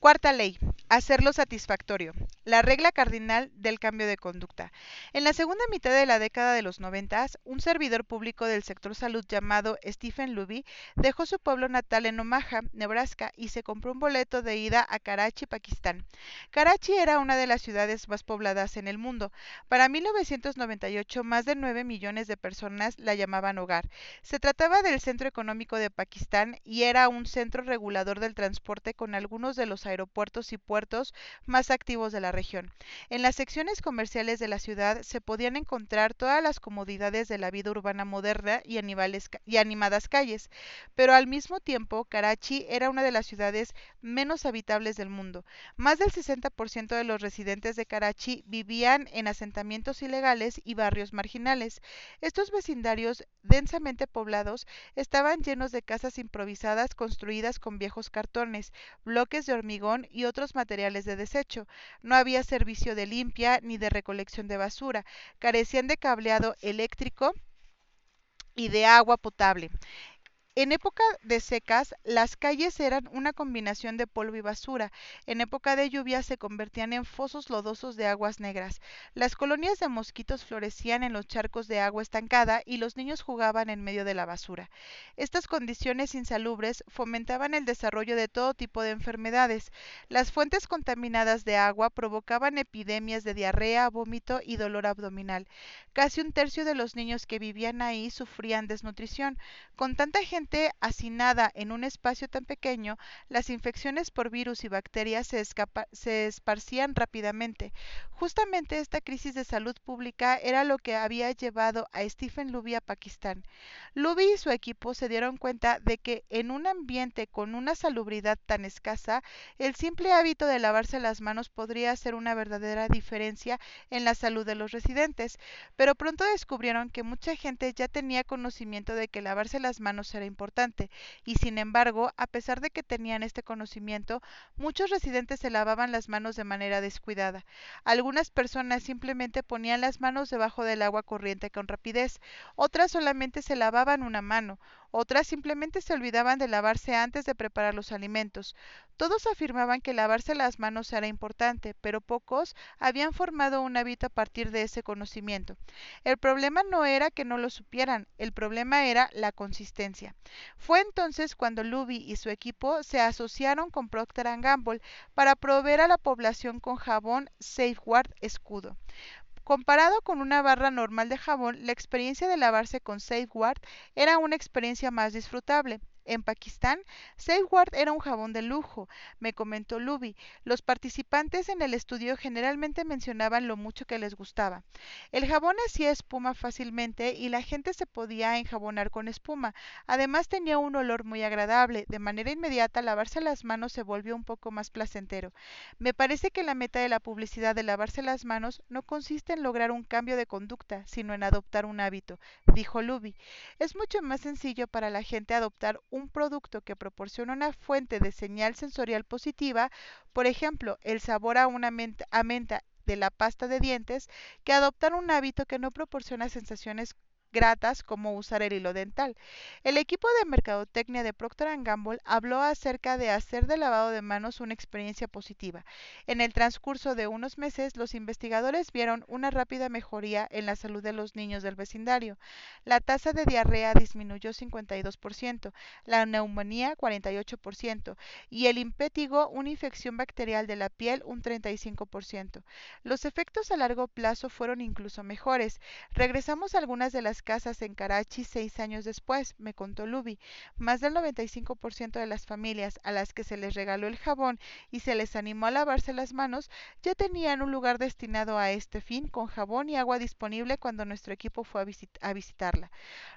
Cuarta ley. Hacerlo satisfactorio. La regla cardinal del cambio de conducta. En la segunda mitad de la década de los noventas, un servidor público del sector salud llamado Stephen Luby dejó su pueblo natal en Omaha, Nebraska, y se compró un boleto de ida a Karachi, Pakistán. Karachi era una de las ciudades más pobladas en el mundo. Para 1998, más de 9 millones de personas la llamaban hogar. Se trataba del centro económico de Pakistán y era un centro regulador del transporte con algunos de los aeropuertos y puertos más activos de la región. En las secciones comerciales de la ciudad se podían encontrar todas las comodidades de la vida urbana moderna y, animadas calles, pero al mismo tiempo Karachi era una de las ciudades menos habitables del mundo. Más del 60% de los residentes de Karachi vivían en asentamientos ilegales y barrios marginales. Estos vecindarios densamente poblados estaban llenos de casas improvisadas construidas con viejos cartones, bloques de hormigón y otros materiales de desecho. No había servicio de limpia ni de recolección de basura. Carecían de cableado eléctrico y de agua potable. En época de secas, las calles eran una combinación de polvo y basura. En época de lluvia se convertían en fosos lodosos de aguas negras. Las colonias de mosquitos florecían en los charcos de agua estancada y los niños jugaban en medio de la basura. Estas condiciones insalubres fomentaban el desarrollo de todo tipo de enfermedades. Las fuentes contaminadas de agua provocaban epidemias de diarrea, vómito y dolor abdominal. Casi un tercio de los niños que vivían ahí sufrían desnutrición. Con tanta gente hacinada en un espacio tan pequeño, las infecciones por virus y bacterias se, se esparcían rápidamente. Justamente esta crisis de salud pública era lo que había llevado a Stephen Luby a Pakistán. Luby y su equipo se dieron cuenta de que en un ambiente con una salubridad tan escasa, el simple hábito de lavarse las manos podría hacer una verdadera diferencia en la salud de los residentes, pero pronto descubrieron que mucha gente ya tenía conocimiento de que lavarse las manos era importante, y sin embargo, a pesar de que tenían este conocimiento, muchos residentes se lavaban las manos de manera descuidada. Algunas personas simplemente ponían las manos debajo del agua corriente con rapidez, otras solamente se lavaban una mano, otras simplemente se olvidaban de lavarse antes de preparar los alimentos. Todos afirmaban que lavarse las manos era importante, pero pocos habían formado un hábito a partir de ese conocimiento. El problema no era que no lo supieran, el problema era la consistencia. Fue entonces cuando Luby y su equipo se asociaron con Procter Gamble para proveer a la población con jabón Safeguard Escudo. Comparado con una barra normal de jabón, la experiencia de lavarse con Safeguard era una experiencia más disfrutable. En Pakistán, Safeguard era un jabón de lujo, me comentó Luby. Los participantes en el estudio generalmente mencionaban lo mucho que les gustaba. El jabón hacía espuma fácilmente y la gente se podía enjabonar con espuma. Además tenía un olor muy agradable. De manera inmediata lavarse las manos se volvió un poco más placentero. Me parece que la meta de la publicidad de lavarse las manos no consiste en lograr un cambio de conducta, sino en adoptar un hábito, dijo Luby. Es mucho más sencillo para la gente adoptar un producto que proporciona una fuente de señal sensorial positiva, por ejemplo, el sabor a una menta de la pasta de dientes, que adoptar un hábito que no proporciona sensaciones gratas como usar el hilo dental. El equipo de mercadotecnia de Procter Gamble habló acerca de hacer del lavado de manos una experiencia positiva. En el transcurso de unos meses, los investigadores vieron una rápida mejoría en la salud de los niños del vecindario. La tasa de diarrea disminuyó 52%, la neumonía 48% y el impétigo, una infección bacterial de la piel, un 35%. Los efectos a largo plazo fueron incluso mejores. Regresamos a algunas de las casas en Karachi seis años después, me contó Luby. Más del 95% de las familias a las que se les regaló el jabón y se les animó a lavarse las manos ya tenían un lugar destinado a este fin con jabón y agua disponible cuando nuestro equipo fue a, a visitarla.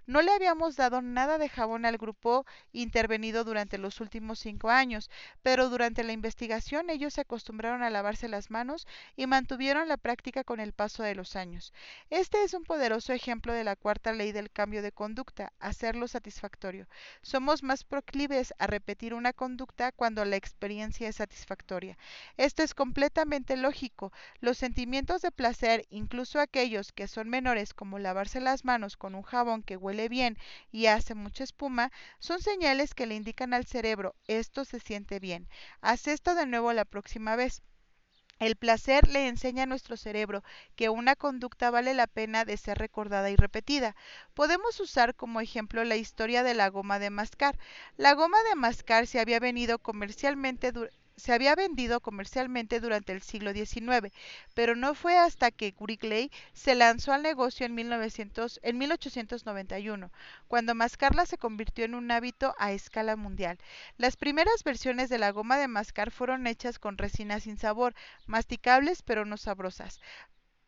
No le habíamos dado nada de jabón al grupo intervenido durante los últimos cinco años, pero durante la investigación ellos se acostumbraron a lavarse las manos y mantuvieron la práctica con el paso de los años. Este es un poderoso ejemplo de la cual cuarta ley del cambio de conducta, hacerlo satisfactorio. Somos más proclives a repetir una conducta cuando la experiencia es satisfactoria. Esto es completamente lógico. Los sentimientos de placer, incluso aquellos que son menores como lavarse las manos con un jabón que huele bien y hace mucha espuma, son señales que le indican al cerebro esto se siente bien. Haz esto de nuevo la próxima vez. El placer le enseña a nuestro cerebro que una conducta vale la pena de ser recordada y repetida. Podemos usar como ejemplo la historia de la goma de mascar. La goma de mascar se había venido comercialmente se había vendido comercialmente durante el siglo XIX, pero no fue hasta que Wrigley se lanzó al negocio en, 1900, en 1891, cuando mascarla se convirtió en un hábito a escala mundial. Las primeras versiones de la goma de mascar fueron hechas con resina sin sabor, masticables pero no sabrosas.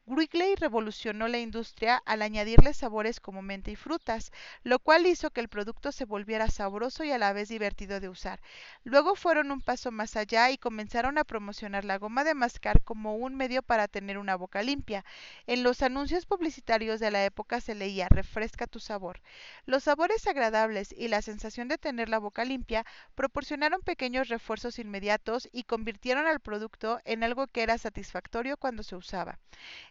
Wrigley revolucionó la industria al añadirle sabores como menta y frutas, lo cual hizo que el producto se volviera sabroso y a la vez divertido de usar. Luego fueron un paso más allá y comenzaron a promocionar la goma de mascar como un medio para tener una boca limpia. En los anuncios publicitarios de la época se leía refresca tu sabor. Los sabores agradables y la sensación de tener la boca limpia proporcionaron pequeños refuerzos inmediatos y convirtieron al producto en algo que era satisfactorio cuando se usaba.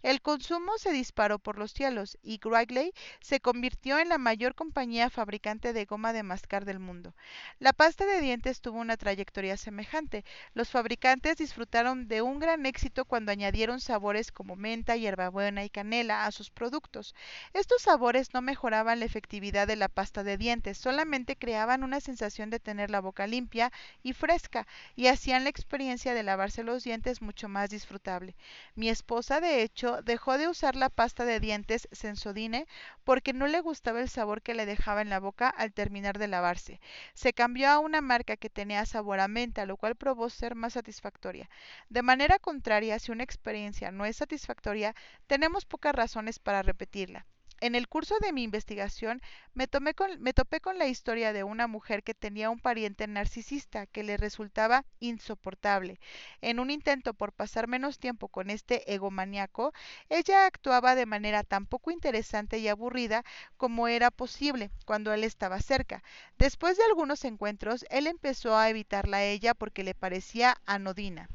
El consumo se disparó por los cielos y Wrigley se convirtió en la mayor compañía fabricante de goma de mascar del mundo. La pasta de dientes tuvo una trayectoria semejante. Los fabricantes disfrutaron de un gran éxito cuando añadieron sabores como menta, hierbabuena y canela a sus productos. Estos sabores no mejoraban la efectividad de la pasta de dientes, solamente creaban una sensación de tener la boca limpia y fresca y hacían la experiencia de lavarse los dientes mucho más disfrutable. Mi esposa, de hecho, dejó de usar la pasta de dientes Sensodyne porque no le gustaba el sabor que le dejaba en la boca al terminar de lavarse. Se cambió a una marca que tenía sabor a menta, lo cual probó ser más satisfactoria. De manera contraria, si una experiencia no es satisfactoria, tenemos pocas razones para repetirla. En el curso de mi investigación me, topé con la historia de una mujer que tenía un pariente narcisista que le resultaba insoportable. En un intento por pasar menos tiempo con este egomaniaco, ella actuaba de manera tan poco interesante y aburrida como era posible cuando él estaba cerca. Después de algunos encuentros, él empezó a evitarla a ella porque le parecía anodina.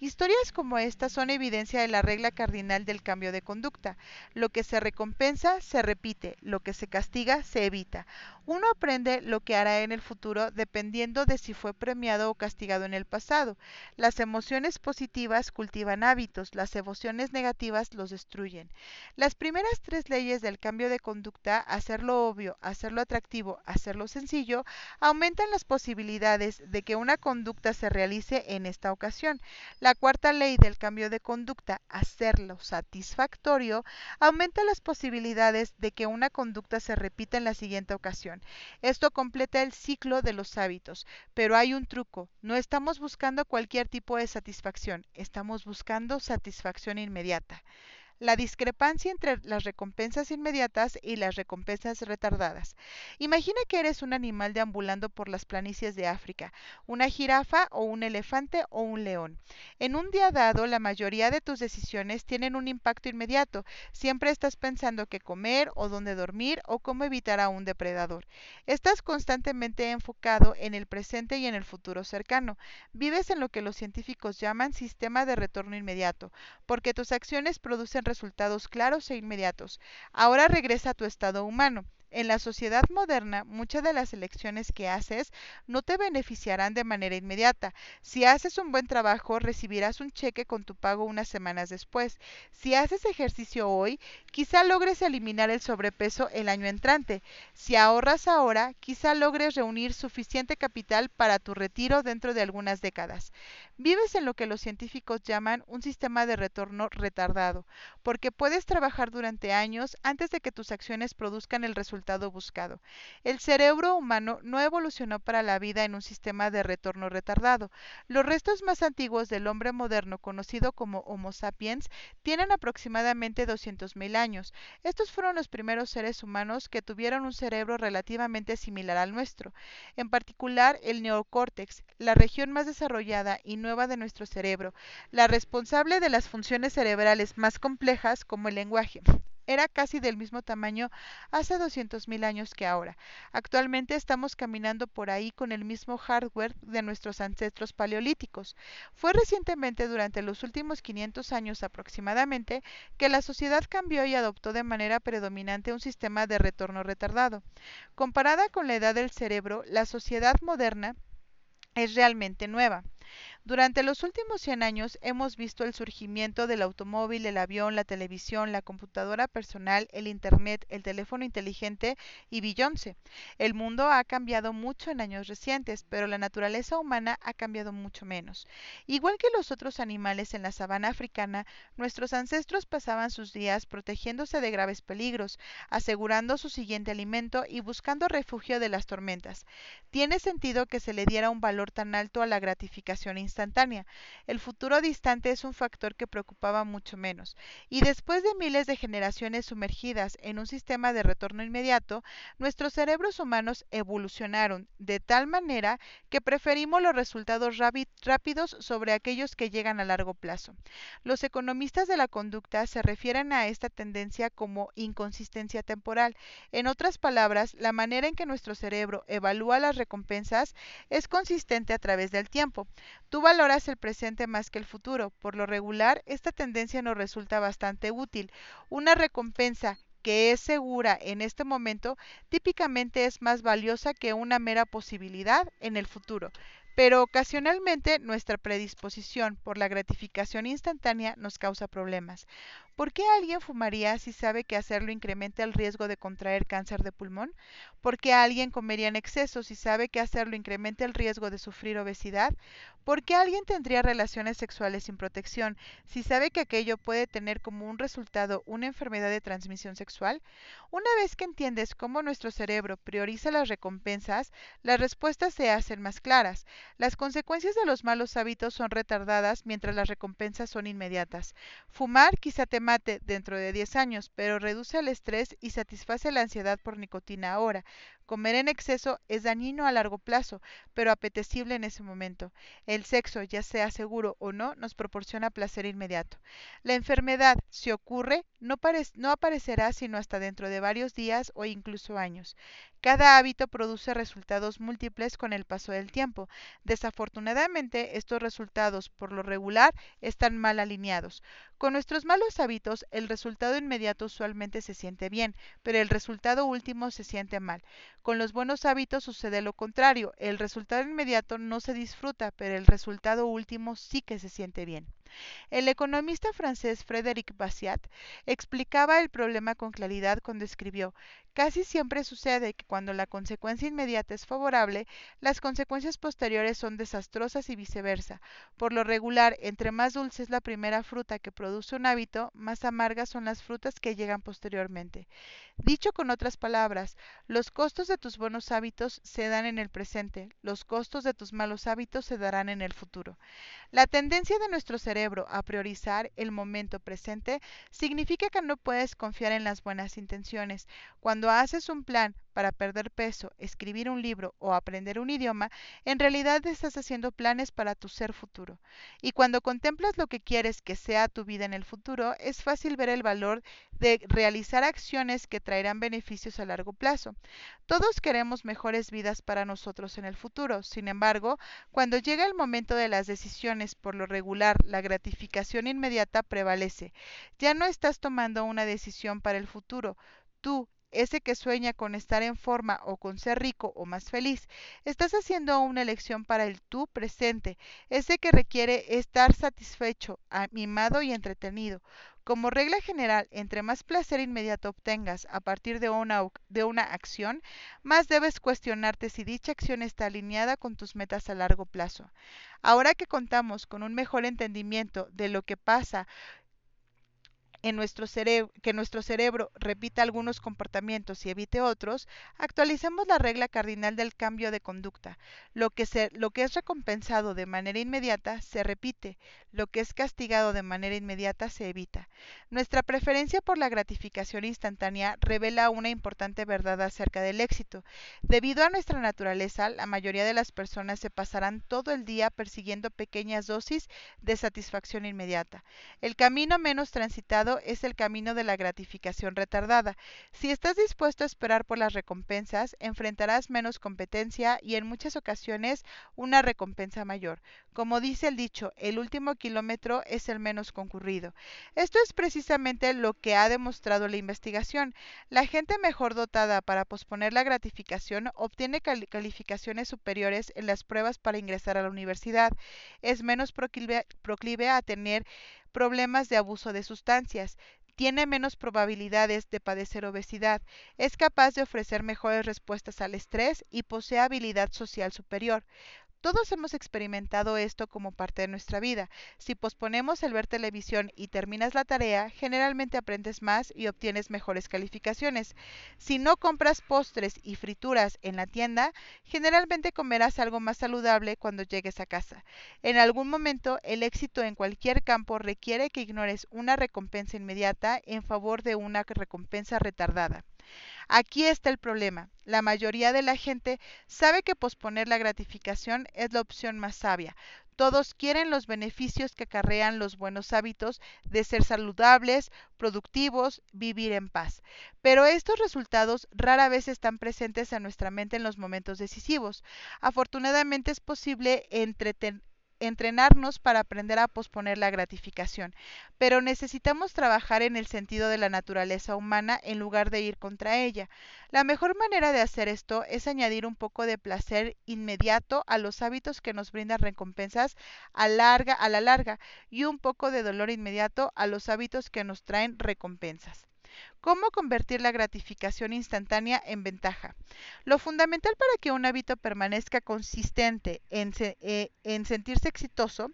Historias como esta son evidencia de la regla cardinal del cambio de conducta. Lo que se recompensa se repite, lo que se castiga se evita. Uno aprende lo que hará en el futuro dependiendo de si fue premiado o castigado en el pasado. Las emociones positivas cultivan hábitos, las emociones negativas los destruyen. Las primeras tres leyes del cambio de conducta, hacerlo obvio, hacerlo atractivo, hacerlo sencillo, aumentan las posibilidades de que una conducta se realice en esta ocasión. La cuarta ley del cambio de conducta, hacerlo satisfactorio, aumenta las posibilidades de que una conducta se repita en la siguiente ocasión. Esto completa el ciclo de los hábitos, pero hay un truco. No estamos buscando cualquier tipo de satisfacción, estamos buscando satisfacción inmediata la discrepancia entre las recompensas inmediatas y las recompensas retardadas. Imagina que eres un animal deambulando por las planicies de África, una jirafa o un elefante o un león. En un día dado, la mayoría de tus decisiones tienen un impacto inmediato. Siempre estás pensando qué comer o dónde dormir o cómo evitar a un depredador. Estás constantemente enfocado en el presente y en el futuro cercano. Vives en lo que los científicos llaman sistema de retorno inmediato, porque tus acciones producen resultados claros e inmediatos. Ahora regresa a tu estado humano. En la sociedad moderna, muchas de las elecciones que haces no te beneficiarán de manera inmediata. Si haces un buen trabajo, recibirás un cheque con tu pago unas semanas después. Si haces ejercicio hoy, quizá logres eliminar el sobrepeso el año entrante. Si ahorras ahora, quizá logres reunir suficiente capital para tu retiro dentro de algunas décadas. Vives en lo que los científicos llaman un sistema de retorno retardado, porque puedes trabajar durante años antes de que tus acciones produzcan el resultado buscado. El cerebro humano no evolucionó para la vida en un sistema de retorno retardado. Los restos más antiguos del hombre moderno, conocido como Homo sapiens, tienen aproximadamente 200.000 años. Estos fueron los primeros seres humanos que tuvieron un cerebro relativamente similar al nuestro, en particular el neocórtex, la región más desarrollada y nueva de nuestro cerebro, la responsable de las funciones cerebrales más complejas como el lenguaje. era casi del mismo tamaño hace 200.000 años que ahora. Actualmente estamos caminando por ahí con el mismo hardware de nuestros ancestros paleolíticos. Fue recientemente, durante los últimos 500 años aproximadamente, que la sociedad cambió y adoptó de manera predominante un sistema de retorno retardado. Comparada con la edad del cerebro, la sociedad moderna es realmente nueva. Durante los últimos 100 años hemos visto el surgimiento del automóvil, el avión, la televisión, la computadora personal, el Internet, el teléfono inteligente y Beyoncé. El mundo ha cambiado mucho en años recientes, pero la naturaleza humana ha cambiado mucho menos. Igual que los otros animales en la sabana africana, nuestros ancestros pasaban sus días protegiéndose de graves peligros, asegurando su siguiente alimento y buscando refugio de las tormentas. Tiene sentido que se le diera un valor tan alto a la gratificación instantánea. El futuro distante es un factor que preocupaba mucho menos. Y después de miles de generaciones sumergidas en un sistema de retorno inmediato, nuestros cerebros humanos evolucionaron de tal manera que preferimos los resultados rápidos sobre aquellos que llegan a largo plazo. Los economistas de la conducta se refieren a esta tendencia como inconsistencia temporal. En otras palabras, la manera en que nuestro cerebro evalúa las recompensas es consistente a través del tiempo. Tú valoras el presente más que el futuro. Por lo regular, esta tendencia nos resulta bastante útil. Una recompensa que es segura en este momento típicamente es más valiosa que una mera posibilidad en el futuro. Pero ocasionalmente nuestra predisposición por la gratificación instantánea nos causa problemas. ¿Por qué alguien fumaría si sabe que hacerlo incrementa el riesgo de contraer cáncer de pulmón? ¿Por qué alguien comería en exceso si sabe que hacerlo incrementa el riesgo de sufrir obesidad? ¿Por qué alguien tendría relaciones sexuales sin protección si sabe que aquello puede tener como un resultado una enfermedad de transmisión sexual? Una vez que entiendes cómo nuestro cerebro prioriza las recompensas, las respuestas se hacen más claras. Las consecuencias de los malos hábitos son retardadas mientras las recompensas son inmediatas. Fumar quizá te mate dentro de 10 años, pero reduce el estrés y satisface la ansiedad por nicotina ahora. Comer en exceso es dañino a largo plazo, pero apetecible en ese momento. El sexo, ya sea seguro o no, nos proporciona placer inmediato. La enfermedad, si ocurre, no, no aparecerá sino hasta dentro de varios días o incluso años. Cada hábito produce resultados múltiples con el paso del tiempo. Desafortunadamente, estos resultados, por lo regular, están mal alineados. Con nuestros malos hábitos, el resultado inmediato usualmente se siente bien, pero el resultado último se siente mal. Con los buenos hábitos sucede lo contrario. El resultado inmediato no se disfruta, pero el resultado último sí que se siente bien. El economista francés Frédéric Bastiat explicaba el problema con claridad cuando escribió Casi siempre sucede que cuando la consecuencia inmediata es favorable, las consecuencias posteriores son desastrosas y viceversa. Por lo regular, entre más dulce es la primera fruta que produce un hábito, más amargas son las frutas que llegan posteriormente. Dicho con otras palabras, los costos de tus buenos hábitos se dan en el presente, los costos de tus malos hábitos se darán en el futuro. La tendencia de nuestro cerebro a priorizar el momento presente significa que no puedes confiar en las buenas intenciones. Cuando haces un plan para perder peso, escribir un libro o aprender un idioma, en realidad estás haciendo planes para tu ser futuro. Y cuando contemplas lo que quieres que sea tu vida en el futuro, es fácil ver el valor de realizar acciones que traerán beneficios a largo plazo. Todos queremos mejores vidas para nosotros en el futuro. Sin embargo, cuando llega el momento de las decisiones, por lo regular, la gratificación inmediata prevalece. Ya no estás tomando una decisión para el futuro. Tú, ese que sueña con estar en forma o con ser rico o más feliz. Estás haciendo una elección para el tú presente, ese que requiere estar satisfecho, mimado y entretenido. Como regla general, entre más placer inmediato obtengas a partir de una acción, más debes cuestionarte si dicha acción está alineada con tus metas a largo plazo. Ahora que contamos con un mejor entendimiento de lo que pasa que nuestro cerebro repita algunos comportamientos y evite otros, actualicemos la regla cardinal del cambio de conducta. Lo que, se, lo que es recompensado de manera inmediata se repite, lo que es castigado de manera inmediata se evita. Nuestra preferencia por la gratificación instantánea revela una importante verdad acerca del éxito. Debido a nuestra naturaleza, la mayoría de las personas se pasarán todo el día persiguiendo pequeñas dosis de satisfacción inmediata. El camino menos transitado es el camino de la gratificación retardada. Si estás dispuesto a esperar por las recompensas, enfrentarás menos competencia y en muchas ocasiones una recompensa mayor. Como dice el dicho, el último kilómetro es el menos concurrido. Esto es precisamente lo que ha demostrado la investigación. La gente mejor dotada para posponer la gratificación obtiene calificaciones superiores en las pruebas para ingresar a la universidad. Es menos proclive a tener problemas de abuso de sustancias, tiene menos probabilidades de padecer obesidad, es capaz de ofrecer mejores respuestas al estrés y posee habilidad social superior. Todos hemos experimentado esto como parte de nuestra vida. Si posponemos el ver televisión y terminas la tarea, generalmente aprendes más y obtienes mejores calificaciones. Si no compras postres y frituras en la tienda, generalmente comerás algo más saludable cuando llegues a casa. En algún momento, el éxito en cualquier campo requiere que ignores una recompensa inmediata en favor de una recompensa retardada. Aquí está el problema. La mayoría de la gente sabe que posponer la gratificación es la opción más sabia. Todos quieren los beneficios que acarrean los buenos hábitos de ser saludables, productivos, vivir en paz. Pero estos resultados rara vez están presentes en nuestra mente en los momentos decisivos. Afortunadamente es posible entretener entrenarnos para aprender a posponer la gratificación, pero necesitamos trabajar en el sentido de la naturaleza humana en lugar de ir contra ella. La mejor manera de hacer esto es añadir un poco de placer inmediato a los hábitos que nos brindan recompensas a, larga, a la larga y un poco de dolor inmediato a los hábitos que nos traen recompensas. ¿Cómo convertir la gratificación instantánea en ventaja? Lo fundamental para que un hábito permanezca consistente en, eh, en sentirse exitoso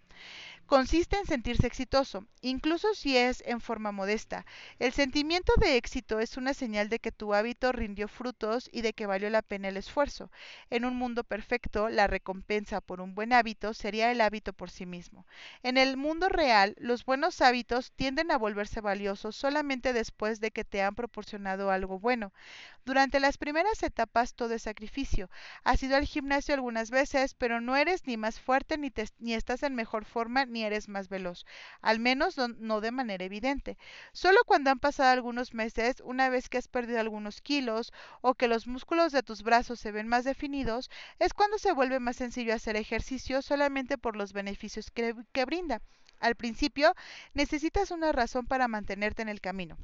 consiste en sentirse exitoso, incluso si es en forma modesta. El sentimiento de éxito es una señal de que tu hábito rindió frutos y de que valió la pena el esfuerzo. En un mundo perfecto, la recompensa por un buen hábito sería el hábito por sí mismo. En el mundo real, los buenos hábitos tienden a volverse valiosos solamente después de que te han proporcionado algo bueno. Durante las primeras etapas todo es sacrificio. Has ido al gimnasio algunas veces, pero no eres ni más fuerte ni, ni estás en mejor forma ni eres más veloz, al menos no de manera evidente. Solo cuando han pasado algunos meses, una vez que has perdido algunos kilos o que los músculos de tus brazos se ven más definidos, es cuando se vuelve más sencillo hacer ejercicio solamente por los beneficios que brinda. Al principio, necesitas una razón para mantenerte en el camino.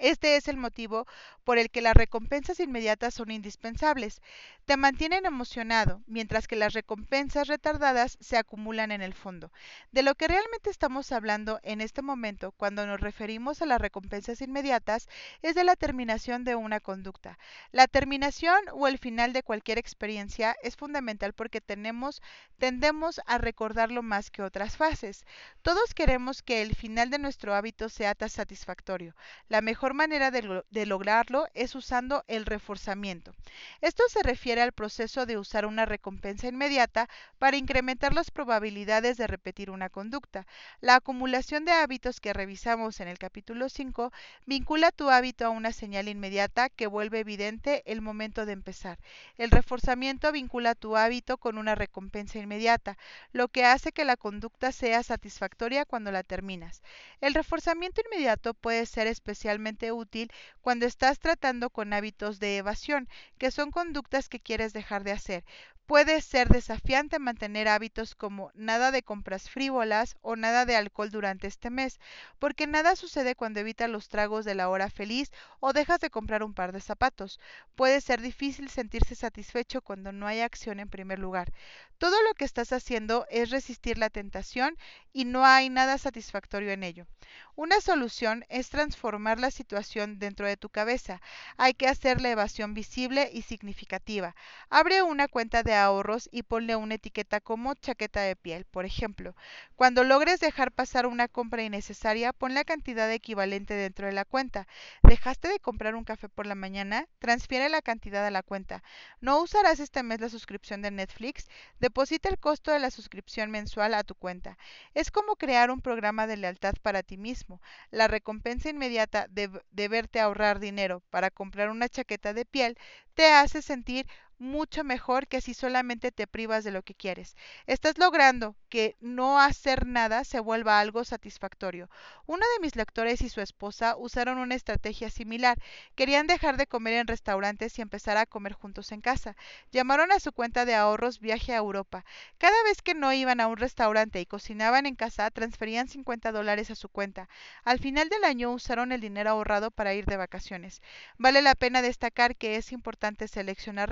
Este es el motivo por el que las recompensas inmediatas son indispensables. Te mantienen emocionado, mientras que las recompensas retardadas se acumulan en el fondo. De lo que realmente estamos hablando en este momento cuando nos referimos a las recompensas inmediatas es de la terminación de una conducta. La terminación o el final de cualquier experiencia es fundamental porque tenemos, tendemos a recordarlo más que otras fases. Todos queremos que el final de nuestro hábito sea satisfactorio. La mejor mejor manera de, de, lograrlo es usando el reforzamiento. Esto se refiere al proceso de usar una recompensa inmediata para incrementar las probabilidades de repetir una conducta. La acumulación de hábitos que revisamos en el capítulo 5 vincula tu hábito a una señal inmediata que vuelve evidente el momento de empezar. El reforzamiento vincula tu hábito con una recompensa inmediata, lo que hace que la conducta sea satisfactoria cuando la terminas. El reforzamiento inmediato puede ser especialmente útil cuando estás tratando con hábitos de evasión, que son conductas que quieres dejar de hacer. Puede ser desafiante mantener hábitos como nada de compras frívolas o nada de alcohol durante este mes, porque nada sucede cuando evitas los tragos de la hora feliz o dejas de comprar un par de zapatos. Puede ser difícil sentirse satisfecho cuando no hay acción en primer lugar. Todo lo que estás haciendo es resistir la tentación y no hay nada satisfactorio en ello. Una solución es transformar la situación dentro de tu cabeza. Hay que hacer la evasión visible y significativa. Abre una cuenta de ahorros y ponle una etiqueta como chaqueta de piel, por ejemplo. Cuando logres dejar pasar una compra innecesaria, pon la cantidad equivalente dentro de la cuenta. ¿Dejaste de comprar un café por la mañana? Transfiere la cantidad a la cuenta. ¿No usarás este mes la suscripción de Netflix? Deposita el costo de la suscripción mensual a tu cuenta. Es como crear un programa de lealtad para ti mismo. La recompensa inmediata de, de verte ahorrar dinero para comprar una chaqueta de piel te hace sentir mucho mejor que si solamente te privas de lo que quieres. Estás logrando que no hacer nada se vuelva algo satisfactorio. Uno de mis lectores y su esposa usaron una estrategia similar. Querían dejar de comer en restaurantes y empezar a comer juntos en casa. Llamaron a su cuenta de ahorros Viaje a Europa. Cada vez que no iban a un restaurante y cocinaban en casa, transferían 50 dólares a su cuenta. Al final del año usaron el dinero ahorrado para ir de vacaciones. Vale la pena destacar que es importante seleccionar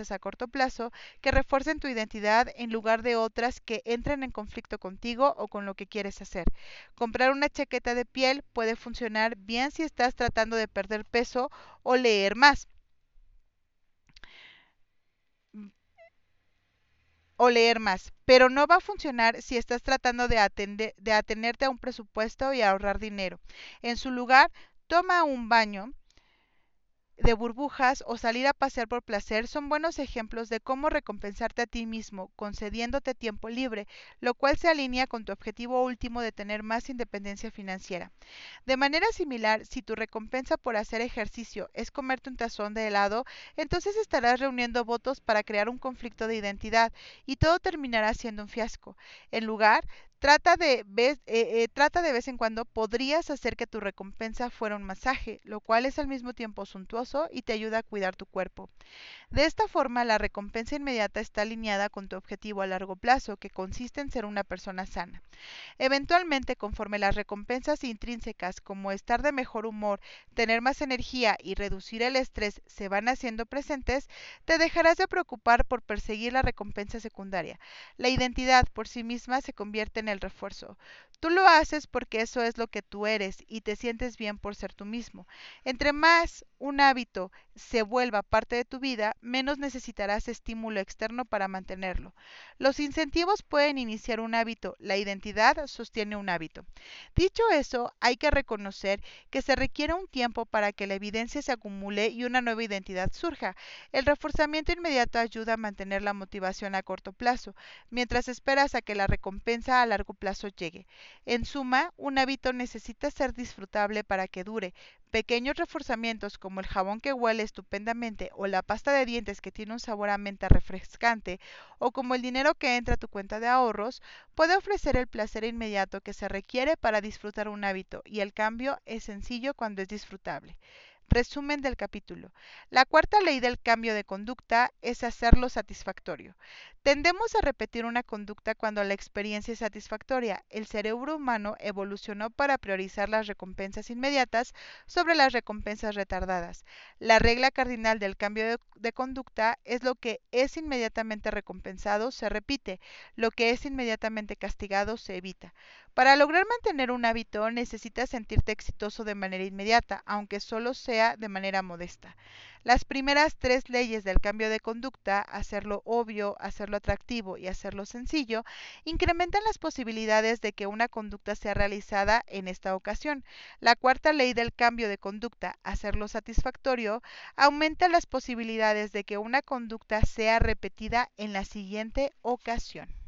a corto plazo que refuercen tu identidad en lugar de otras que entren en conflicto contigo o con lo que quieres hacer. Comprar una chaqueta de piel puede funcionar bien si estás tratando de perder peso o leer más. o leer más, pero no va a funcionar si estás tratando de, atender, de atenerte a un presupuesto y ahorrar dinero. En su lugar, toma un baño de burbujas o salir a pasear por placer son buenos ejemplos de cómo recompensarte a ti mismo, concediéndote tiempo libre, lo cual se alinea con tu objetivo último de tener más independencia financiera. De manera similar, si tu recompensa por hacer ejercicio es comerte un tazón de helado, entonces estarás reuniendo votos para crear un conflicto de identidad y todo terminará siendo un fiasco. En lugar, Trata de, vez, eh, eh, trata de vez en cuando, podrías hacer que tu recompensa fuera un masaje, lo cual es al mismo tiempo suntuoso y te ayuda a cuidar tu cuerpo. De esta forma, la recompensa inmediata está alineada con tu objetivo a largo plazo, que consiste en ser una persona sana. Eventualmente, conforme las recompensas intrínsecas como estar de mejor humor, tener más energía y reducir el estrés se van haciendo presentes, te dejarás de preocupar por perseguir la recompensa secundaria. La identidad por sí misma se convierte en el refuerzo. Tú lo haces porque eso es lo que tú eres y te sientes bien por ser tú mismo. Entre más un hábito se vuelva parte de tu vida, menos necesitarás estímulo externo para mantenerlo. Los incentivos pueden iniciar un hábito, la identidad sostiene un hábito. Dicho eso, hay que reconocer que se requiere un tiempo para que la evidencia se acumule y una nueva identidad surja. El reforzamiento inmediato ayuda a mantener la motivación a corto plazo, mientras esperas a que la recompensa a largo plazo llegue. En suma, un hábito necesita ser disfrutable para que dure. Pequeños reforzamientos como el jabón que huele estupendamente o la pasta de dientes que tiene un sabor a menta refrescante o como el dinero que entra a tu cuenta de ahorros puede ofrecer el placer inmediato que se requiere para disfrutar un hábito y el cambio es sencillo cuando es disfrutable. Resumen del capítulo. La cuarta ley del cambio de conducta es hacerlo satisfactorio. Tendemos a repetir una conducta cuando la experiencia es satisfactoria. El cerebro humano evolucionó para priorizar las recompensas inmediatas sobre las recompensas retardadas. La regla cardinal del cambio de, de, conducta es lo que es inmediatamente recompensado se repite, lo que es inmediatamente castigado se evita. Para lograr mantener un hábito necesitas sentirte exitoso de manera inmediata, aunque solo sea de manera modesta. Las primeras tres leyes del cambio de conducta, hacerlo obvio, hacerlo atractivo y hacerlo sencillo, incrementan las posibilidades de que una conducta sea realizada en esta ocasión. La cuarta ley del cambio de conducta, hacerlo satisfactorio, aumenta las posibilidades de que una conducta sea repetida en la siguiente ocasión.